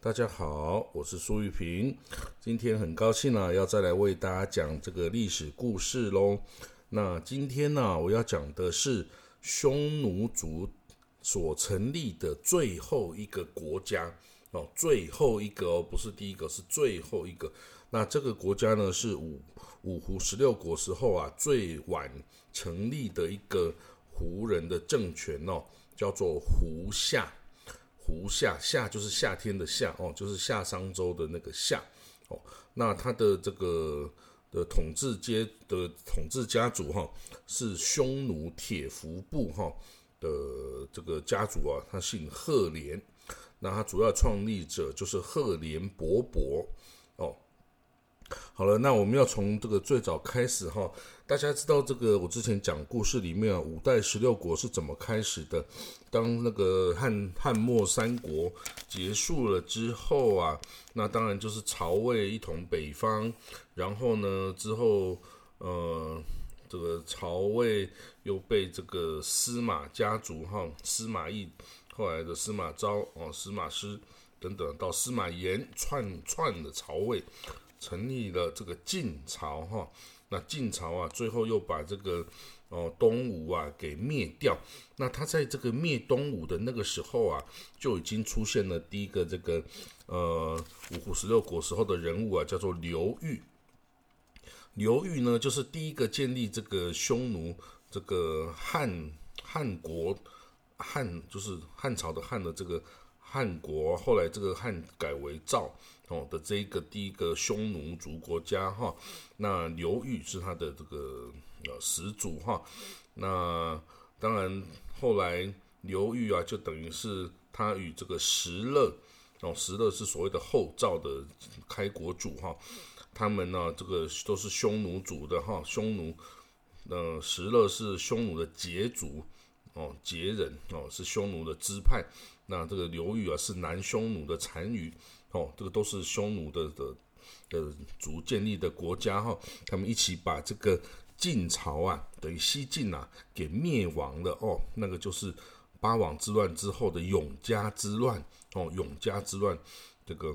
大家好，我是苏玉平。今天很高兴啊，要再来为大家讲这个历史故事喽。那今天呢，我要讲的是匈奴族所成立的最后一个国家哦，最后一个哦，不是第一个，是最后一个。那这个国家呢，是五五胡十六国时候啊最晚成立的一个胡人的政权哦，叫做胡夏。胡夏夏就是夏天的夏哦，就是夏商周的那个夏哦。那他的这个的统治阶的统治家族哈，是匈奴铁服部哈的这个家族啊，他姓赫连。那他主要创立者就是赫连勃勃哦。好了，那我们要从这个最早开始哈。大家知道这个我之前讲故事里面啊，五代十六国是怎么开始的？当那个汉汉末三国结束了之后啊，那当然就是曹魏一统北方，然后呢之后呃这个曹魏又被这个司马家族哈司马懿后来的司马昭哦司马师等等到司马炎篡篡的曹魏。成立了这个晋朝哈，那晋朝啊，最后又把这个哦东吴啊给灭掉。那他在这个灭东吴的那个时候啊，就已经出现了第一个这个呃五胡十六国时候的人物啊，叫做刘裕。刘裕呢，就是第一个建立这个匈奴这个汉汉国汉就是汉朝的汉的这个。汉国后来这个汉改为赵哦的这个第一个匈奴族国家哈，那刘裕是他的这个呃始祖哈，那当然后来刘裕啊就等于是他与这个石勒哦石勒是所谓的后赵的开国主哈，他们呢这个都是匈奴族的哈，匈奴呃石勒是匈奴的羯族哦羯人哦是匈奴的支派。那这个刘裕啊，是南匈奴的单于，哦，这个都是匈奴的的的族建立的国家哈，他们一起把这个晋朝啊，等于西晋啊，给灭亡了。哦，那个就是八王之乱之后的永嘉之乱。哦，永嘉之乱，这个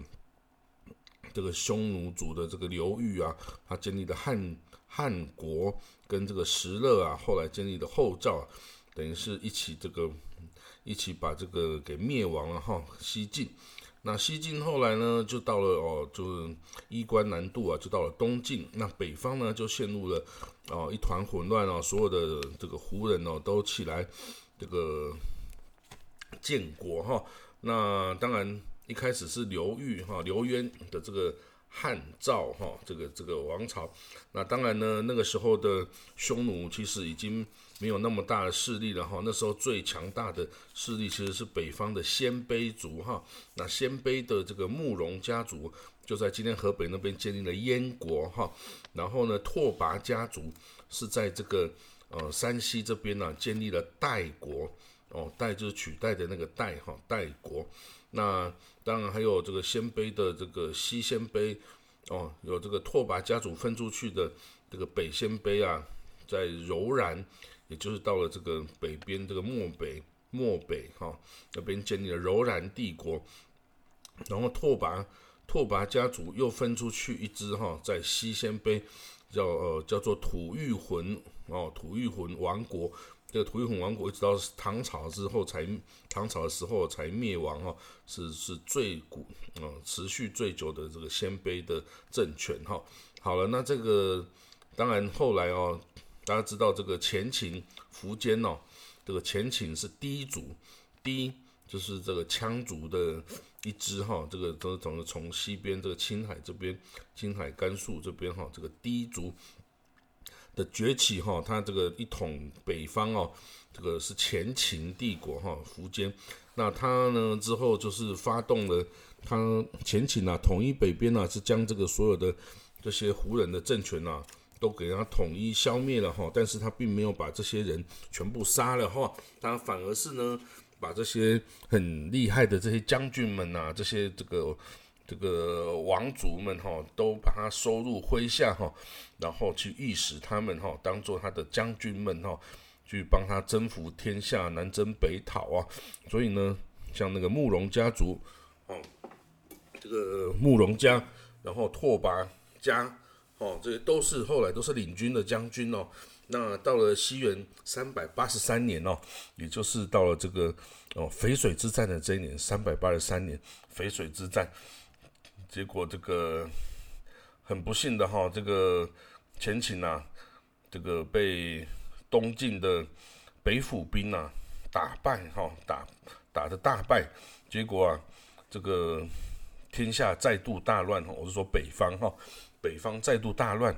这个匈奴族的这个刘裕啊，他建立的汉汉国跟这个石勒啊，后来建立的后赵，啊，等于是一起这个。一起把这个给灭亡了哈，西晋。那西晋后来呢，就到了哦，就是衣冠南渡啊，就到了东晋。那北方呢，就陷入了哦一团混乱哦，所有的这个胡人哦都起来这个建国哈。那当然一开始是刘裕哈刘渊的这个汉赵哈这个这个王朝。那当然呢，那个时候的匈奴其实已经。没有那么大的势力了哈，那时候最强大的势力其实是北方的鲜卑族哈。那鲜卑的这个慕容家族就在今天河北那边建立了燕国哈。然后呢，拓跋家族是在这个呃山西这边呢建立了代国哦，代就是取代的那个代哈，代国。那当然还有这个鲜卑的这个西鲜卑哦，有这个拓跋家族分出去的这个北鲜卑啊，在柔然。也就是到了这个北边，这个漠北、漠北哈那边建立了柔然帝国，然后拓跋拓跋家族又分出去一支哈，在西鲜卑叫呃叫做吐谷浑哦，吐谷浑王国。这个吐谷浑王国一直到唐朝之后才唐朝的时候才灭亡哈，是是最古啊持续最久的这个鲜卑的政权哈。好了，那这个当然后来哦。大家知道这个前秦苻坚哦，这个前秦是第一族，第一就是这个羌族的一支哈，这个都从从西边这个青海这边，青海甘肃这边哈，这个第一族的崛起哈，他这个一统北方哦，这个是前秦帝国哈，苻坚，那他呢之后就是发动了他前秦啊，统一北边呢，是将这个所有的这些胡人的政权啊。都给他统一消灭了哈，但是他并没有把这些人全部杀了哈，他反而是呢，把这些很厉害的这些将军们呐，这些这个这个王族们哈，都把他收入麾下哈，然后去御使他们哈，当做他的将军们哈，去帮他征服天下，南征北讨啊。所以呢，像那个慕容家族哦，这个慕容家，然后拓跋家，哦，这些都是后来都是领军的将军哦。那到了西元三百八十三年哦，也就是到了这个哦淝水之战的这一年，三百八十三年淝水之战，结果这个很不幸的哈，这个前秦呐，这个被东晋的北府兵呐打败哈，打打的大败，结果啊，这个天下再度大乱哈，我是说北方哈，北方再度大乱。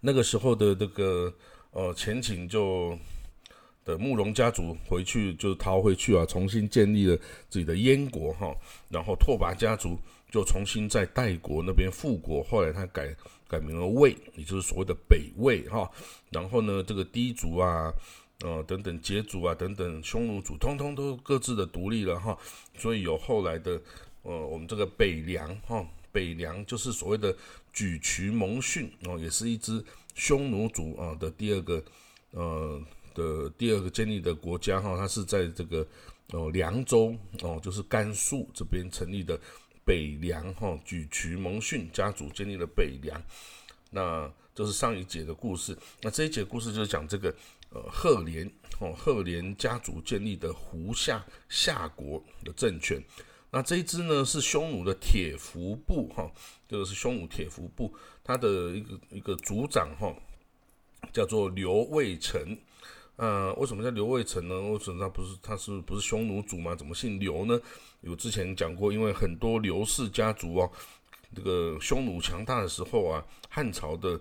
那个时候的这个呃前秦就的慕容家族回去就逃回去啊，重新建立了自己的燕国哈。然后拓跋家族就重新在代国那边复国，后来他改改名了魏，也就是所谓的北魏哈。然后呢，这个氐族啊，呃等等羯族啊等等匈奴族，通通都各自的独立了哈。所以有后来的呃我们这个北凉哈。北凉就是所谓的沮渠蒙逊哦，也是一支匈奴族啊的第二个呃的第二个建立的国家哈，它是在这个哦凉州哦，就是甘肃这边成立的北凉哈，沮渠蒙逊家族建立了北凉。那这是上一节的故事，那这一节故事就是讲这个呃赫连哦赫连家族建立的胡夏夏国的政权。那这一支呢是匈奴的铁服部哈，这个是匈奴铁服部，他的一个一个族长哈，叫做刘卫成。呃，为什么叫刘卫成呢？为什么他不是他是不是匈奴族吗？怎么姓刘呢？有之前讲过，因为很多刘氏家族哦，这个匈奴强大的时候啊，汉朝的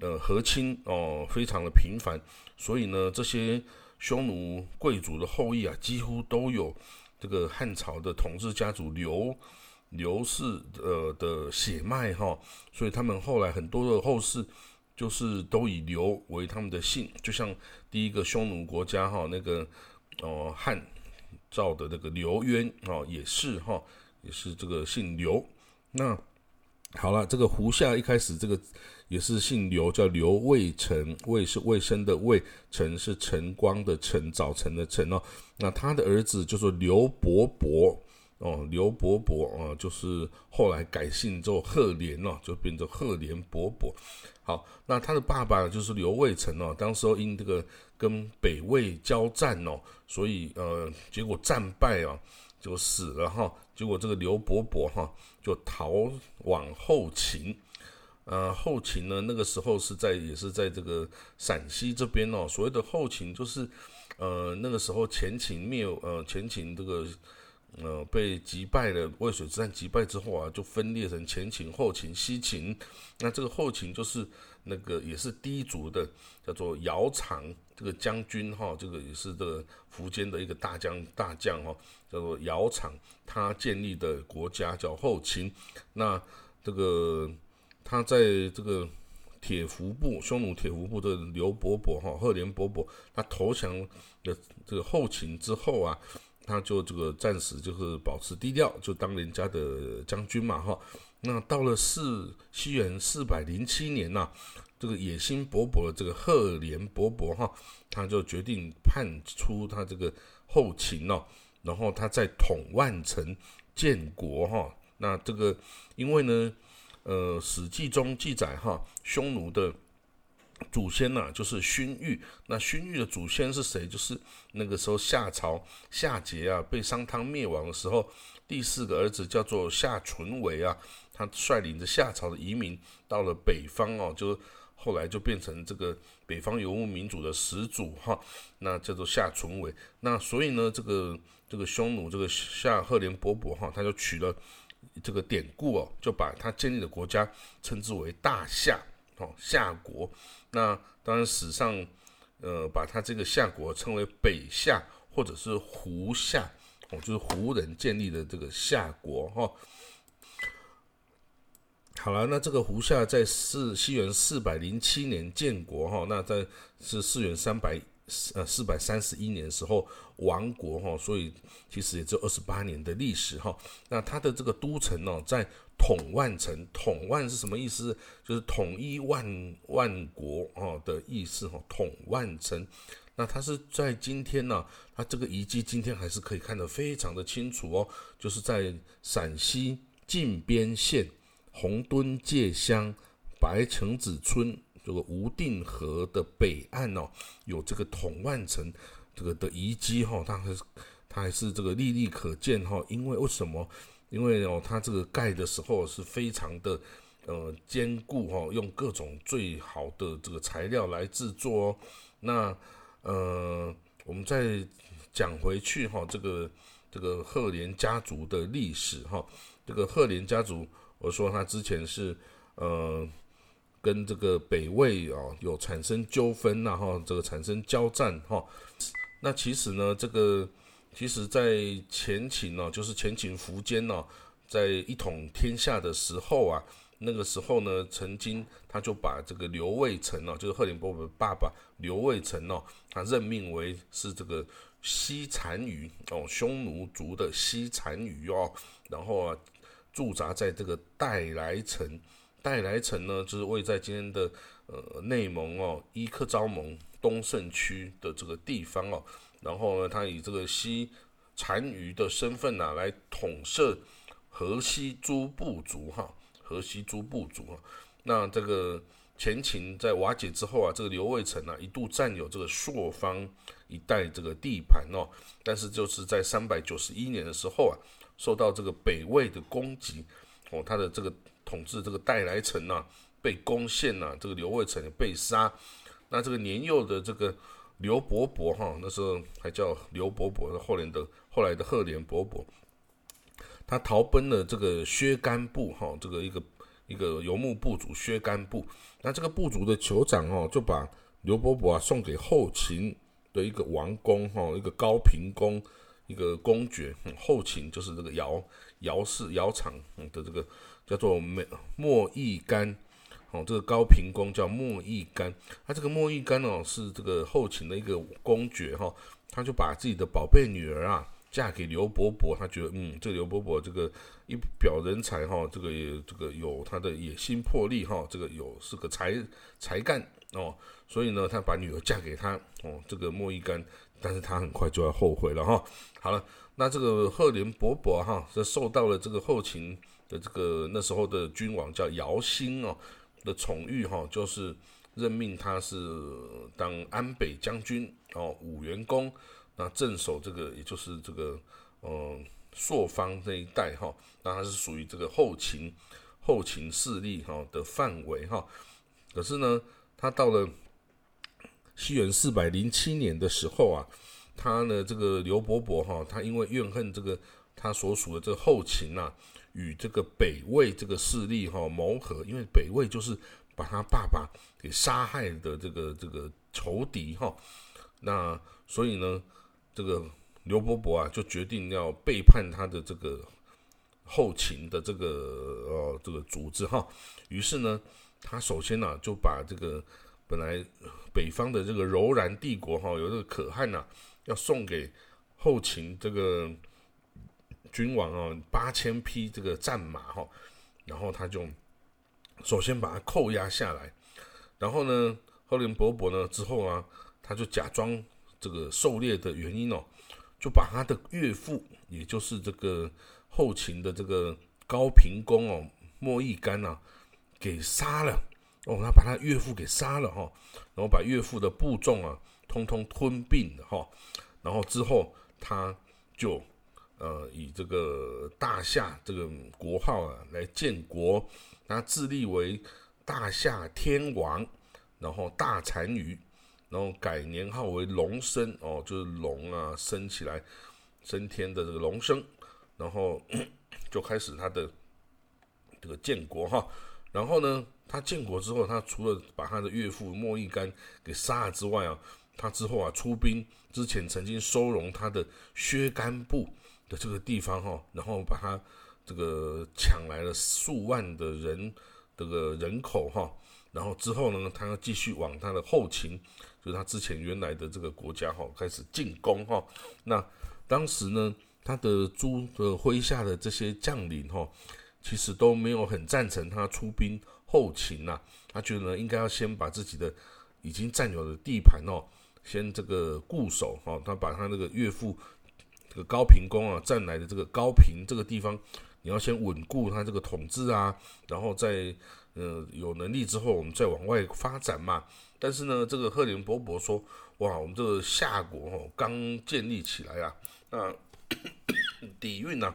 呃和亲哦非常的频繁，所以呢这些匈奴贵族的后裔啊，几乎都有。这个汉朝的统治家族刘刘氏呃的血脉哈，所以他们后来很多的后世就是都以刘为他们的姓，就像第一个匈奴国家哈那个哦汉赵的那个刘渊哦也是哈也是这个姓刘。那好了，这个胡夏一开始这个也是姓刘，叫刘卫成，卫是卫生的卫，成是晨光的晨，早晨的晨哦。那他的儿子就说刘伯伯哦，刘伯伯啊，就是后来改姓之后赫连哦，就变成赫连伯伯。好，那他的爸爸就是刘卫成哦，当时候因这个跟北魏交战哦，所以呃，结果战败啊，就死了哈。结果这个刘伯伯哈就逃往后秦，呃，后秦呢那个时候是在也是在这个陕西这边哦，所谓的后秦就是。呃，那个时候前秦灭，呃，前秦这个，呃，被击败了，渭水之战击败之后啊，就分裂成前秦、后秦、西秦。那这个后秦就是那个也是氐族的，叫做姚苌这个将军哈，这个也是这个苻坚的一个大将大将哈，叫做姚苌，他建立的国家叫后秦。那这个他在这个。铁服部匈奴铁服部的刘伯伯哈赫连伯伯，他投降的这个后秦之后啊，他就这个暂时就是保持低调，就当人家的将军嘛哈。那到了四西元四百零七年呐，这个野心勃勃的这个赫连勃勃哈，他就决定叛出他这个后秦哦，然后他在统万城建国哈。那这个因为呢。呃，《史记》中记载哈，匈奴的祖先呐，就是荀彧。那荀彧的祖先是谁？就是那个时候夏朝夏桀啊，被商汤灭亡的时候，第四个儿子叫做夏淳为啊，他率领着夏朝的移民到了北方哦，就后来就变成这个北方游牧民族的始祖哈，那叫做夏淳伟。那所以呢，这个这个匈奴这个夏赫连勃勃哈，他就取了。这个典故哦，就把他建立的国家称之为大夏哦，夏国。那当然史上呃，把他这个夏国称为北夏或者是胡夏哦，就是胡人建立的这个夏国哈。好了，那这个胡夏在四西元四百零七年建国哈，那在是四元三百。呃，四百三十一年时候亡国哈，所以其实也只有二十八年的历史哈。那他的这个都城呢，在统万城，统万是什么意思？就是统一万万国哦的意思哈。统万城，那它是在今天呢，它这个遗迹今天还是可以看得非常的清楚哦，就是在陕西靖边县红墩界乡白城子村这个吴定河的北岸哦，有这个统万城这个的遗迹哈，它还是它还是这个历历可见哈。因为为什么？因为哦，它这个盖的时候是非常的呃坚固哈，用各种最好的这个材料来制作哦。那呃，我们再讲回去哈，这个这个赫连家族的历史哈，这个赫连家族，我说他之前是呃。跟这个北魏啊有产生纠纷，然后这个产生交战哈。那其实呢，这个其实在前秦呢，就是前秦苻坚呢，在一统天下的时候啊，那个时候呢，曾经他就把这个刘卫成哦，就是赫连勃勃的爸爸刘卫成哦，他任命为是这个西单于哦，匈奴族的西单于哦，然后啊驻扎在这个代来城。代来城呢，就是位在今天的呃内蒙哦伊克昭盟东胜区的这个地方哦。然后呢，他以这个西单于的身份呐，来统摄河西诸部族哈，河西诸部族啊。那这个前秦在瓦解之后啊，这个刘卫成啊一度占有这个朔方一带这个地盘哦。但是就是在三百九十一年的时候啊，受到这个北魏的攻击哦，他的这个。统治这个代来城呐，被攻陷呐，这个刘卫成被杀。那这个年幼的这个刘伯伯哈，那时候还叫刘伯伯，后来的后来的赫连勃勃，他逃奔了这个薛干部哈，这个一个一个游牧部族薛干部。那这个部族的酋长哦，就把刘伯伯啊送给后秦的一个王公哈，一个高平公，一个公爵。嗯后秦就是这个姚姚氏窑厂的这个。叫做莫莫易干，哦，这个高平公叫莫易干。他这个莫易干哦，是这个后秦的一个公爵哈，他就把自己的宝贝女儿啊嫁给刘伯伯。他觉得，嗯，这个刘伯伯这个一表人才哈，这个也这个有他的野心魄力哈，这个有是个才才干哦，所以呢，他把女儿嫁给他哦，这个莫易干，但是他很快就要后悔了哈。好了，那这个赫连勃勃哈，是受到了这个后秦。的这个那时候的君王叫姚兴哦的宠遇哈，就是任命他是当安北将军哦，武原公，那镇守这个也就是这个嗯朔方这一带哈，那他是属于这个后秦后秦势力哈的范围哈。可是呢，他到了西元四百零七年的时候啊，他呢这个刘伯伯哈，他因为怨恨这个他所属的这个后秦呐。与这个北魏这个势力哈谋合，因为北魏就是把他爸爸给杀害的这个这个仇敌哈，那所以呢，这个刘伯伯啊就决定要背叛他的这个后秦的这个呃这个组织哈，于是呢，他首先呢就把这个本来北方的这个柔然帝国哈有这个可汗呐，要送给后秦这个。君王啊，八千匹这个战马哈，然后他就首先把它扣押下来，然后呢，赫连勃勃呢之后啊，他就假装这个狩猎的原因哦，就把他的岳父，也就是这个后秦的这个高平公哦，莫易干呐，给杀了哦，他把他岳父给杀了哈，然后把岳父的部众啊，通通吞并了哈，然后之后他就。呃，以这个大夏这个国号啊来建国，他自立为大夏天王，然后大单于，然后改年号为龙生哦，就是龙啊升起来升天的这个龙生，然后 就开始他的这个建国哈。然后呢，他建国之后，他除了把他的岳父莫易干给杀了之外啊，他之后啊出兵之前曾经收容他的薛干部。的这个地方哈，然后把他这个抢来了数万的人这个人口哈，然后之后呢，他要继续往他的后勤，就是他之前原来的这个国家哈，开始进攻哈。那当时呢，他的朱的麾下的这些将领哈，其实都没有很赞成他出兵后勤呐，他觉得呢，应该要先把自己的已经占有的地盘哦，先这个固守哈，他把他那个岳父。这个高平公啊占来的这个高平这个地方，你要先稳固他这个统治啊，然后再呃有能力之后，我们再往外发展嘛。但是呢，这个赫连勃勃说，哇，我们这个夏国哦刚建立起来啊，那 底蕴呢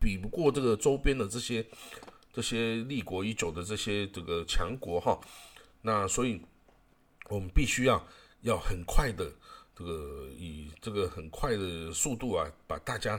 比不过这个周边的这些这些立国已久的这些这个强国哈，那所以我们必须要要很快的。这个以这个很快的速度啊，把大家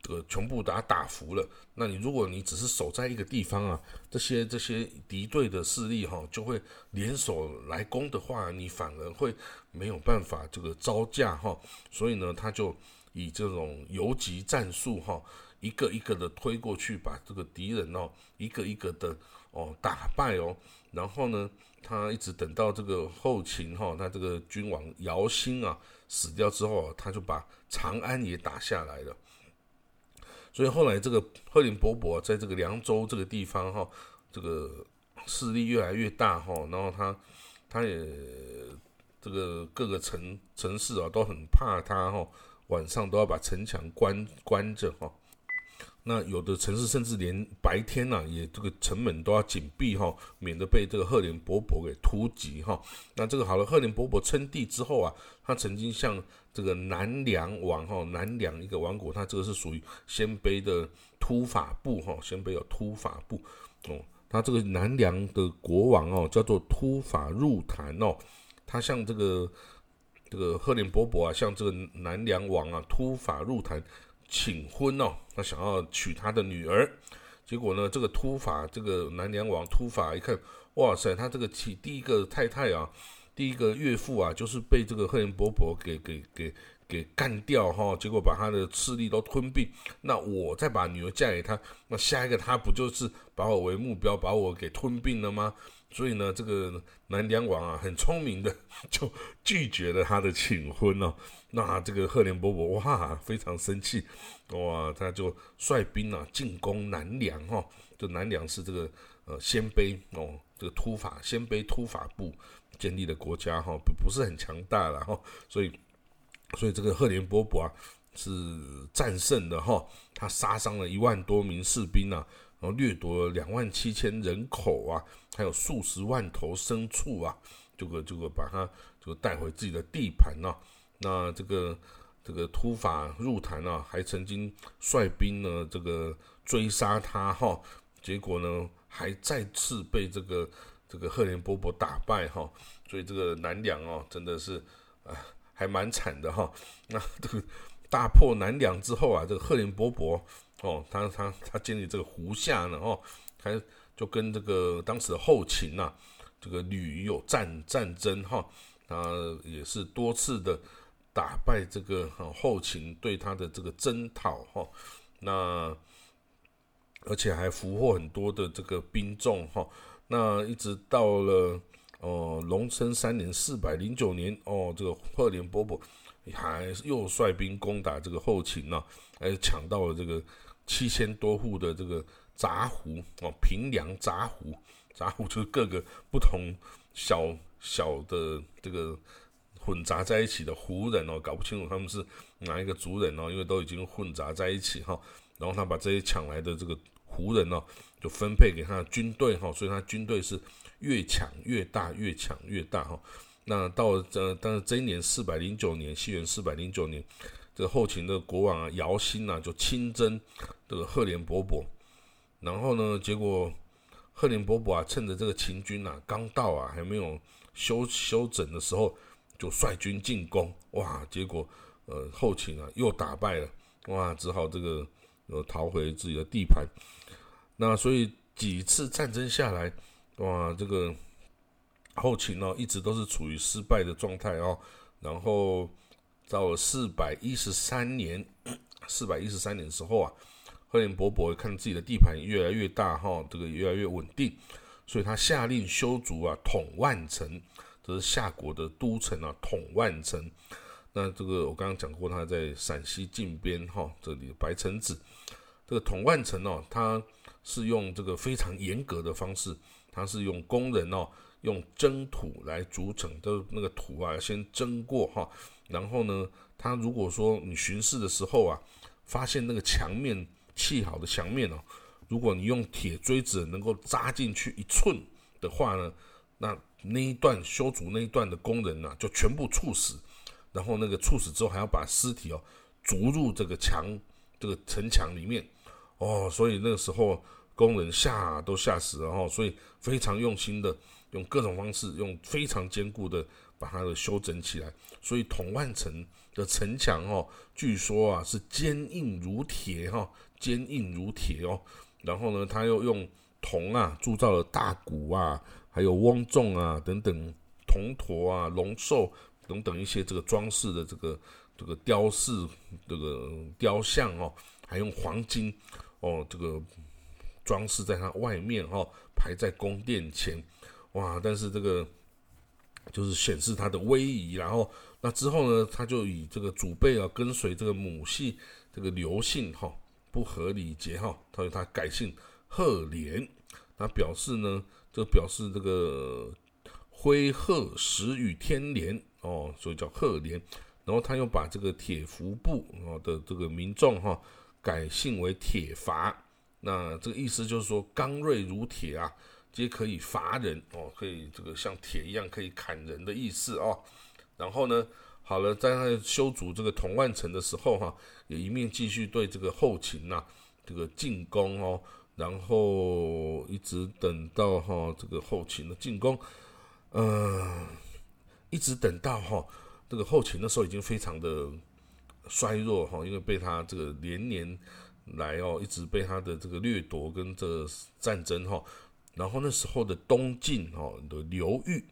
这个全部打打服了。那你如果你只是守在一个地方啊，这些这些敌对的势力哈，就会联手来攻的话，你反而会没有办法这个招架哈。所以呢，他就以这种游击战术哈，一个一个的推过去，把这个敌人哦，一个一个的哦打败哦，然后呢。他一直等到这个后秦哈，他这个君王姚兴啊死掉之后，他就把长安也打下来了。所以后来这个赫连勃勃在这个凉州这个地方哈，这个势力越来越大哈，然后他他也这个各个城城市啊都很怕他哈，晚上都要把城墙关关着哈。那有的城市甚至连白天呢，也这个城门都要紧闭哈，免得被这个赫连勃勃给突击哈。那这个好了，赫连勃勃称帝之后啊，他曾经向这个南梁王哈，南梁一个王国，他这个是属于鲜卑的突法部哈，鲜卑有突法部哦。他这个南梁的国王哦，叫做突法入坛哦，他向这个这个赫连勃勃啊，向这个南梁王啊，突法入坛。请婚哦，他想要娶他的女儿，结果呢，这个突法这个南梁王突法一看，哇塞，他这个娶第一个太太啊，第一个岳父啊，就是被这个赫连勃勃给给给给干掉哈，结果把他的势力都吞并，那我再把女儿嫁给他，那下一个他不就是把我为目标，把我给吞并了吗？所以呢，这个南梁王啊，很聪明的就拒绝了他的请婚哦。那这个赫连勃勃哇，非常生气哇，他就率兵啊进攻南梁哈。这南梁是这个呃鲜卑哦，这个突法鲜卑突法部建立的国家哈，不不是很强大了哈。所以所以这个赫连勃勃啊是战胜的哈，他杀伤了一万多名士兵啊。然后掠夺了两万七千人口啊，还有数十万头牲畜啊，这个这个把他这个带回自己的地盘呢。那这个这个突法入坛啊，还曾经率兵呢这个追杀他哈，结果呢还再次被这个这个赫连勃勃打败哈。所以这个南梁哦，真的是啊还蛮惨的哈。那这个大破南梁之后啊，这个赫连勃勃。哦，他他他建立这个胡夏呢，哦，还就跟这个当时的后秦呐，这个屡有战战争哈，他也是多次的打败这个后秦对他的这个征讨哈，那而且还俘获很多的这个兵众哈，那一直到了哦隆升三年四百零九年哦，这个赫连勃勃还又率兵攻打这个后秦呐，还抢到了这个。七千多户的这个杂胡哦，平凉杂胡，杂胡就是各个不同小小的这个混杂在一起的胡人哦，搞不清楚他们是哪一个族人哦，因为都已经混杂在一起哈。然后他把这些抢来的这个胡人哦，就分配给他的军队哈，所以他军队是越抢越大，越抢越大哈。那到这，但是这一年四百零九年，西元四百零九年。这个后秦的国王啊，姚兴啊，就亲征这个赫连勃勃，然后呢，结果赫连勃勃啊，趁着这个秦军啊刚到啊，还没有休休整的时候，就率军进攻，哇！结果呃，后秦啊又打败了，哇！只好这个呃逃回自己的地盘。那所以几次战争下来，哇，这个后秦呢一直都是处于失败的状态哦，然后。到了四百一十三年，四百一十三年时候啊，赫连勃勃看自己的地盘越来越大哈，这个越来越稳定，所以他下令修筑啊统万城，这是夏国的都城啊统万城。那这个我刚刚讲过，他在陕西靖边哈这里白城子，这个统万城哦，他是用这个非常严格的方式，他是用工人哦用蒸土来筑城，都那个土啊先蒸过哈，然后呢，他如果说你巡视的时候啊，发现那个墙面砌好的墙面哦，如果你用铁锥子能够扎进去一寸的话呢，那那一段修筑那一段的工人呢，就全部猝死，然后那个猝死之后还要把尸体哦逐入这个墙这个城墙里面哦，所以那个时候工人吓都吓死了哈，所以非常用心的。用各种方式，用非常坚固的把它的修整起来。所以统万城的城墙哦，据说啊是坚硬如铁哈，坚硬如铁哦。然后呢，他又用铜啊铸造了大鼓啊，还有翁仲啊等等铜驼啊、龙兽等等一些这个装饰的这个这个雕饰这个雕像哦，还用黄金哦这个装饰在它外面哈，排在宫殿前。哇！但是这个就是显示他的威仪，然后那之后呢，他就以这个祖辈啊跟随这个母系这个刘姓哈不合礼节哈，他说他改姓赫连，他表示呢，这表示这个灰鹤时与天连哦，所以叫赫连。然后他又把这个铁服部哦的这个民众哈改姓为铁伐，那这个意思就是说刚锐如铁啊。皆可以伐人哦，可以这个像铁一样可以砍人的意思哦。然后呢，好了，在他修筑这个同万城的时候哈，也一面继续对这个后勤呐这个进攻哦。然后一直等到哈这个后勤的进攻，嗯，一直等到哈这个后勤的时候已经非常的衰弱哈，因为被他这个连年来哦，一直被他的这个掠夺跟这战争哈。然后那时候的东晋哦的刘裕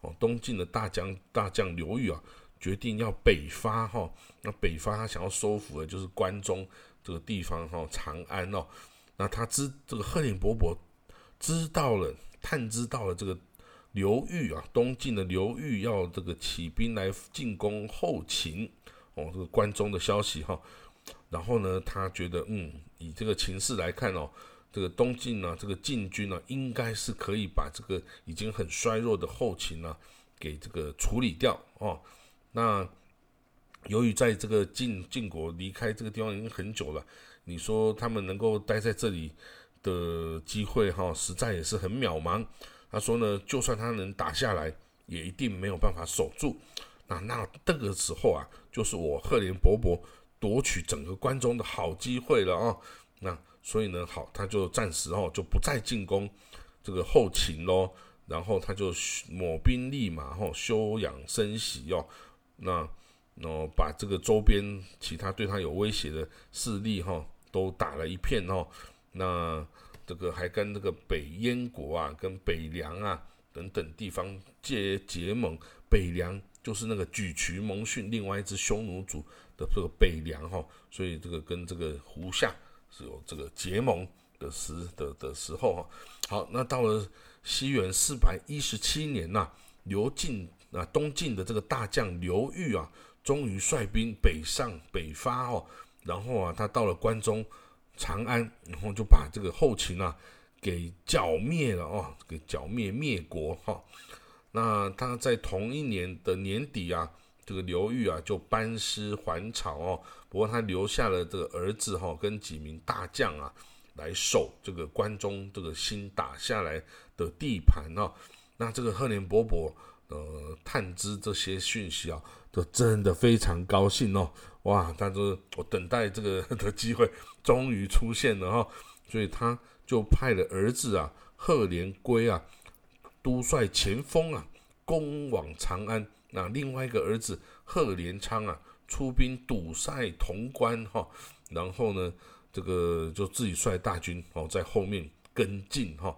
哦，东晋的大将大将刘裕啊，决定要北伐哈。那北伐他想要收复的就是关中这个地方哈，长安哦。那他知这个赫连勃勃知道了，探知到了这个刘裕啊，东晋的刘裕要这个起兵来进攻后秦哦，这个关中的消息哈。然后呢，他觉得嗯，以这个情势来看哦。这个东晋呢，这个晋军呢，应该是可以把这个已经很衰弱的后勤呢，给这个处理掉哦。那由于在这个晋晋国离开这个地方已经很久了，你说他们能够待在这里的机会哈，实在也是很渺茫。他说呢，就算他能打下来，也一定没有办法守住。那那这个时候啊，就是我赫连勃勃夺取整个关中的好机会了啊。那所以呢，好，他就暂时哦就不再进攻这个后勤喽，然后他就抹兵立马哈休养生息哦，那哦把这个周边其他对他有威胁的势力哈都打了一片哦，那这个还跟这个北燕国啊、跟北凉啊等等地方结结盟，北凉就是那个沮渠蒙逊另外一支匈奴族的这个北凉哈，所以这个跟这个胡夏。是有这个结盟的时的的时候哈，好，那到了西元四百一十七年呐，刘敬那东晋的这个大将刘裕啊，终于率兵北上北伐哦，然后啊他到了关中长安，然后就把这个后秦啊给剿灭了哦，给剿灭灭国哈。那他在同一年的年底啊。这个刘裕啊，就班师还朝哦。不过他留下了这个儿子哈，跟几名大将啊，来守这个关中这个新打下来的地盘哦。那这个赫连勃勃呃，探知这些讯息啊，都真的非常高兴哦。哇，他说我等待这个 的机会终于出现了哈，所以他就派了儿子啊，赫连圭啊，督率前锋啊，攻往长安。那另外一个儿子贺连昌啊，出兵堵塞潼关哈，然后呢，这个就自己率大军哦，在后面跟进哈。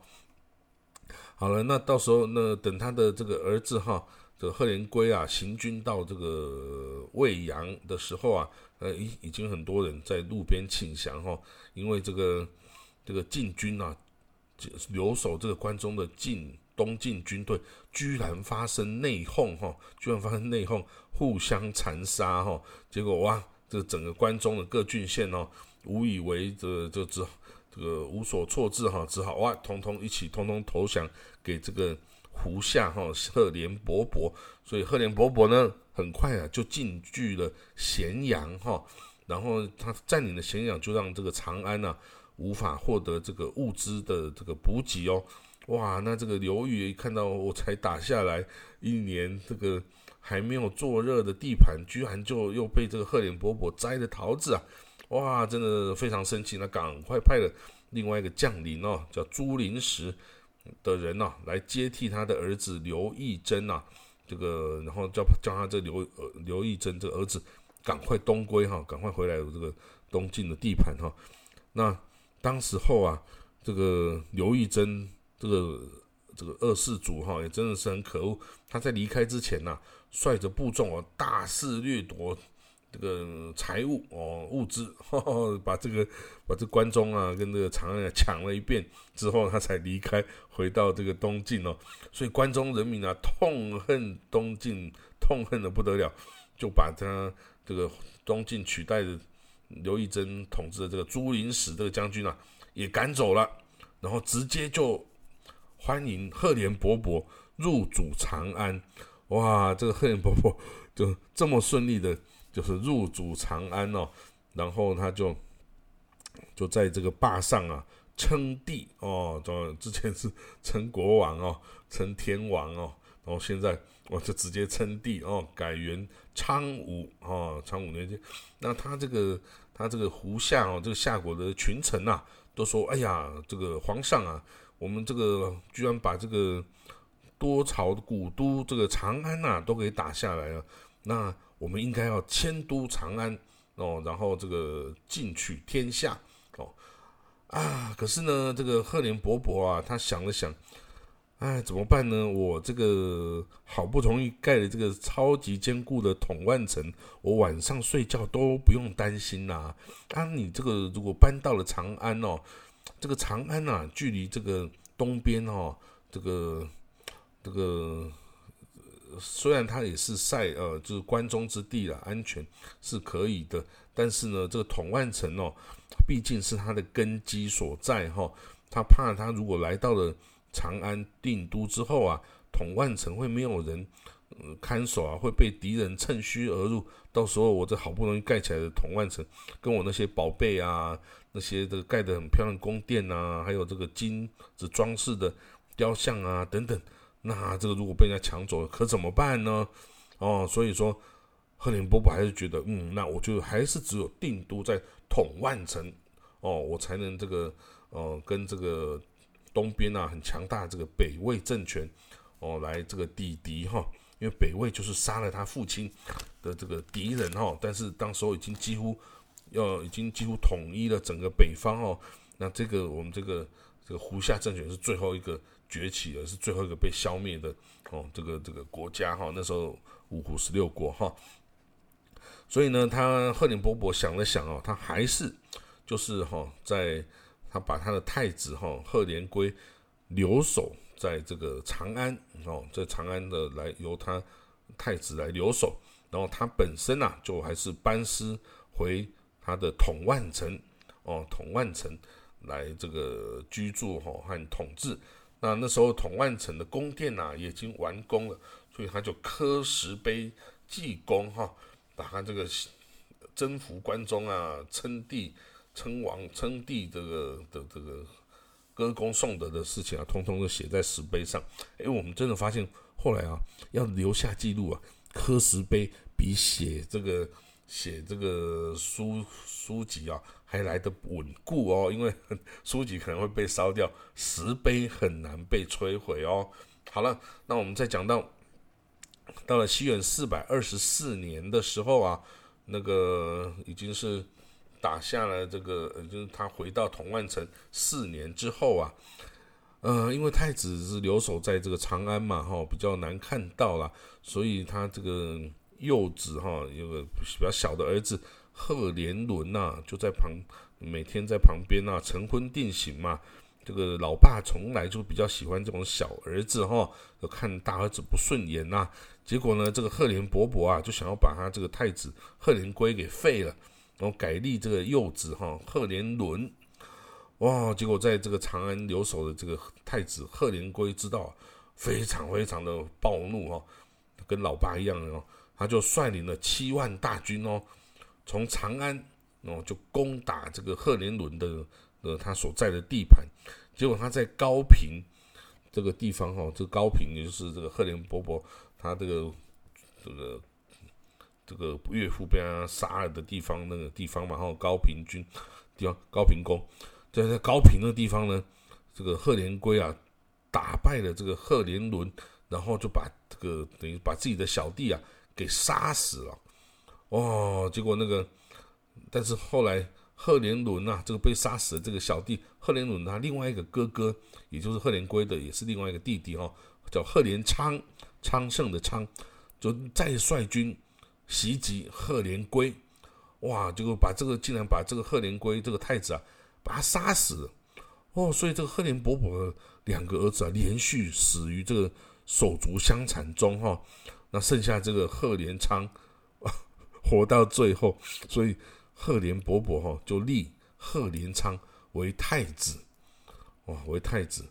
好了，那到时候那等他的这个儿子哈，这贺连圭啊，行军到这个未阳的时候啊，呃，已已经很多人在路边请降哈，因为这个这个晋军啊，留守这个关中的晋。东晋军队居然发生内讧哈，居然发生内讧，互相残杀哈，结果哇，这整个关中的各郡县哦，无以为这这只这个无所措置哈，只好哇，通通一起通通投降给这个胡夏哈赫连勃勃，所以赫连勃勃呢很快啊就进据了咸阳哈，然后他占领了咸阳，就让这个长安呐无法获得这个物资的这个补给哦。哇，那这个刘裕一看到我才打下来一年，这个还没有坐热的地盘，居然就又被这个赫连勃勃摘了桃子啊！哇，真的非常生气，那赶快派了另外一个将领哦，叫朱灵石的人呐，来接替他的儿子刘义珍呐，这个然后叫叫他这刘呃刘义珍这个儿子赶快东归哈，赶快回来这个东晋的地盘哈。那当时候啊，这个刘义珍。这个这个二世祖哈也真的是很可恶，他在离开之前呐，率着部众哦大肆掠夺这个财物哦物资，把这个把这关中啊跟这个长安抢了一遍之后，他才离开回到这个东晋哦，所以关中人民啊痛恨东晋，痛恨的不得了，就把他这个东晋取代的刘义珍统治的这个朱灵史这个将军啊也赶走了，然后直接就。欢迎赫连勃勃入主长安，哇，这个赫连勃勃就这么顺利的，就是入主长安哦，然后他就就在这个坝上啊称帝哦，就之前是称国王哦，称天王哦，然后现在我就直接称帝哦，改元昌武哦，昌武年间，那他这个他这个胡夏哦，这个夏国的群臣呐，都说，哎呀，这个皇上啊。我们这个居然把这个多朝的古都这个长安呐都给打下来了，那我们应该要迁都长安哦，然后这个进取天下哦啊！可是呢，这个赫连勃勃啊，他想了想，哎，怎么办呢？我这个好不容易盖了这个超级坚固的统万城，我晚上睡觉都不用担心呐。啊，你这个如果搬到了长安哦。这个长安呐，距离这个东边哦，这个这个虽然它也是塞呃，就是关中之地了，安全是可以的。但是呢，这个统万城哦，毕竟是它的根基所在哈，他怕他如果来到了长安定都之后啊，统万城会没有人看守啊，会被敌人趁虚而入。到时候我这好不容易盖起来的统万城，跟我那些宝贝啊。那些这个盖的很漂亮宫殿啊，还有这个金子装饰的雕像啊等等，那这个如果被人家抢走了，可怎么办呢？哦，所以说赫连勃勃还是觉得，嗯，那我就还是只有定都在统万城，哦，我才能这个，呃，跟这个东边啊很强大这个北魏政权，哦，来这个抵敌哈，因为北魏就是杀了他父亲的这个敌人哈，但是当时候已经几乎。要已经几乎统一了整个北方哦，那这个我们这个这个胡夏政权是最后一个崛起的，是最后一个被消灭的哦，这个这个国家哈，那时候五胡十六国哈，所以呢，他赫连勃勃想了想哦，他还是就是哈，在他把他的太子哈赫连圭留守在这个长安哦，在长安的来由他太子来留守，然后他本身呐就还是班师回。他的统万城，哦，统万城来这个居住哈和统治。那那时候统万城的宫殿呐已经完工了，所以他就刻石碑记功哈，把他这个征服关中啊、称帝、称王、称帝这个的这个歌功颂德的事情啊，通通都写在石碑上。哎，我们真的发现后来啊，要留下记录啊，刻石碑比写这个。写这个书书籍啊，还来得稳固哦，因为 书籍可能会被烧掉，石碑很难被摧毁哦。好了，那我们再讲到到了西元四百二十四年的时候啊，那个已经是打下了这个，就是他回到同万城四年之后啊，呃，因为太子是留守在这个长安嘛，哈，比较难看到了，所以他这个。幼子哈有个比较小的儿子赫连伦呐，就在旁每天在旁边呐晨昏定省嘛。这个老爸从来就比较喜欢这种小儿子哈，就看大儿子不顺眼呐。结果呢，这个赫连勃勃啊就想要把他这个太子赫连圭给废了，然后改立这个幼子哈赫连伦。哇！结果在这个长安留守的这个太子赫连圭知道非常非常的暴怒哦，跟老爸一样哦，他就率领了七万大军哦，从长安哦就攻打这个赫连伦的呃他所在的地盘，结果他在高平这个地方哈，这个高平也就是这个赫连勃勃他这个这个。这个岳父被他杀了的地方，那个地方嘛，然后高平军地方高平宫，在在高平那个地方呢，这个贺连圭啊，打败了这个贺连伦，然后就把这个等于把自己的小弟啊给杀死了。哦，结果那个，但是后来贺连伦啊，这个被杀死的这个小弟贺连伦他另外一个哥哥，也就是贺连圭的，也是另外一个弟弟哦，叫贺连昌，昌盛的昌，就再率军。袭击贺连圭，哇！结果把这个竟然把这个贺连圭这个太子啊，把他杀死哦。所以这个贺连勃勃的两个儿子啊，连续死于这个手足相残中哈。那剩下这个贺连昌活到最后，所以赫连勃勃哈就立赫连昌为太子，哇，为太子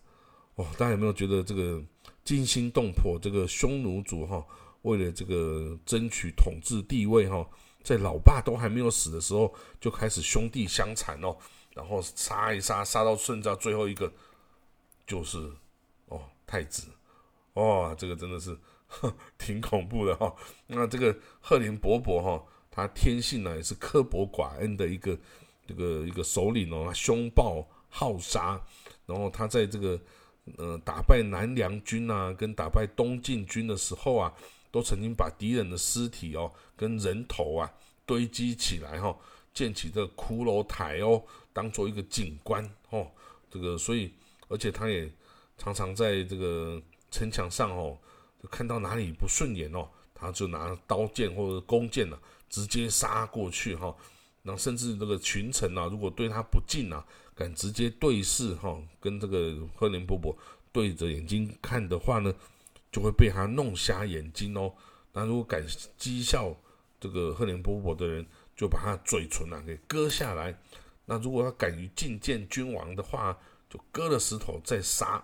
哇！大家有没有觉得这个惊心动魄？这个匈奴族哈？为了这个争取统治地位哈，在老爸都还没有死的时候，就开始兄弟相残哦，然后杀一杀，杀到剩下最后一个，就是哦太子，哇，这个真的是 挺恐怖的哈。那这个赫连勃勃哈，他天性呢也是刻薄寡恩的一个这个一个首领哦，他凶暴好杀，然后他在这个呃打败南梁军啊，跟打败东晋军的时候啊。都曾经把敌人的尸体哦，跟人头啊堆积起来哈，建起这个骷髅台哦，当做一个景观哦。这个所以，而且他也常常在这个城墙上哦，看到哪里不顺眼哦，他就拿刀剑或者弓箭呢，直接杀过去哈。然后甚至这个群臣啊，如果对他不敬啊，敢直接对视哈，跟这个赫连勃勃对着眼睛看的话呢？就会被他弄瞎眼睛哦。那如果敢讥笑这个赫连勃勃的人，就把他嘴唇啊给割下来。那如果他敢于觐见君王的话，就割了石头再杀。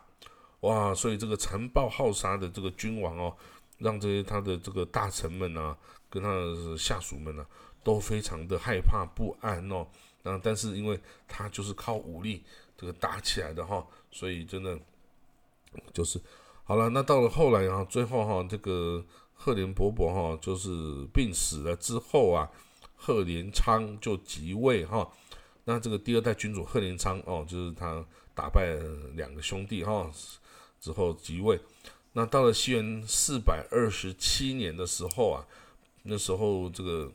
哇！所以这个残暴好杀的这个君王哦，让这些他的这个大臣们啊，跟他的下属们啊，都非常的害怕不安哦。那但是因为他就是靠武力这个打起来的哈，所以真的就是。好了，那到了后来啊，最后哈，这个赫连勃勃哈就是病死了之后啊，赫连昌就即位哈。那这个第二代君主赫连昌哦，就是他打败两个兄弟哈之后即位。那到了西元四百二十七年的时候啊，那时候这个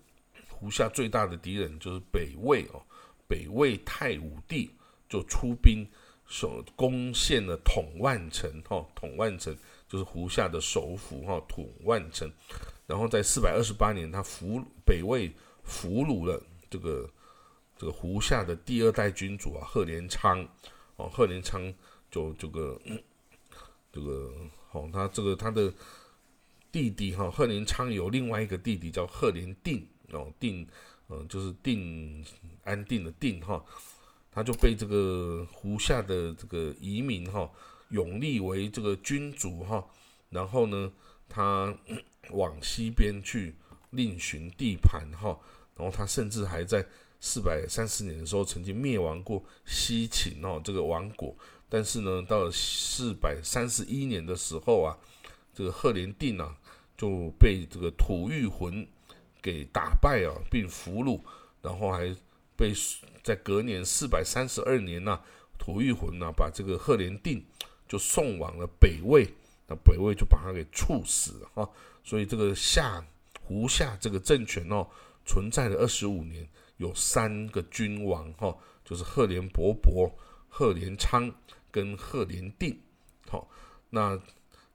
胡夏最大的敌人就是北魏哦，北魏太武帝就出兵。首攻陷了统万城，哈，统万城就是胡夏的首府，哈，统万城。然后在四百二十八年，他俘北魏俘虏了这个这个胡夏的第二代君主啊，贺连昌，哦，贺连昌就这个这个，哦，他这个他的弟弟哈，贺连昌有另外一个弟弟叫贺连定，哦，定，嗯，就是定安定的定，哈。他就被这个胡夏的这个移民哈永立为这个君主哈，然后呢，他 往西边去另寻地盘哈，然后他甚至还在四百三十年的时候曾经灭亡过西秦哦这个王国，但是呢，到了四百三十一年的时候啊，这个赫连定啊就被这个吐谷浑给打败啊，并俘虏，然后还被。在隔年四百三十二年呢，吐谷浑呢把这个赫连定就送往了北魏，那北魏就把他给处死哈。所以这个夏胡夏这个政权哦，存在了二十五年，有三个君王哈，就是赫连勃勃、赫连昌跟赫连定。好，那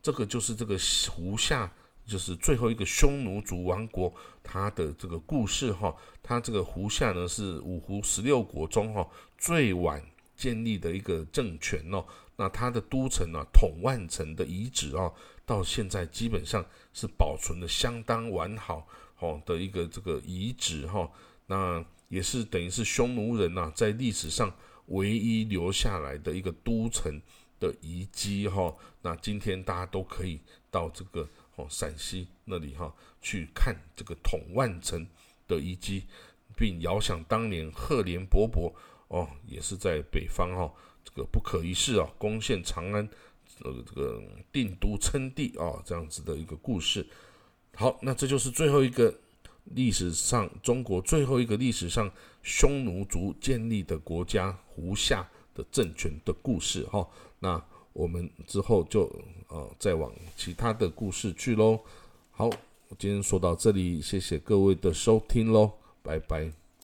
这个就是这个胡夏。就是最后一个匈奴族王国，它的这个故事哈，它这个胡夏呢是五胡十六国中哈最晚建立的一个政权哦。那它的都城呢，统万城的遗址啊，到现在基本上是保存的相当完好哦的一个这个遗址哈。那也是等于是匈奴人呐在历史上唯一留下来的一个都城，的遗迹哈。那今天大家都可以到这个哦陕西那里哈去看这个统万城的遗迹，并遥想当年赫连勃勃哦也是在北方哈这个不可一世啊攻陷长安呃这个定都称帝啊这样子的一个故事。好，那这就是最后一个。历史上，中国最后一个历史上匈奴族建立的国家胡夏的政权的故事哈。那我们之后就呃再往其他的故事去喽。好，我今天说到这里，谢谢各位的收听喽，拜拜。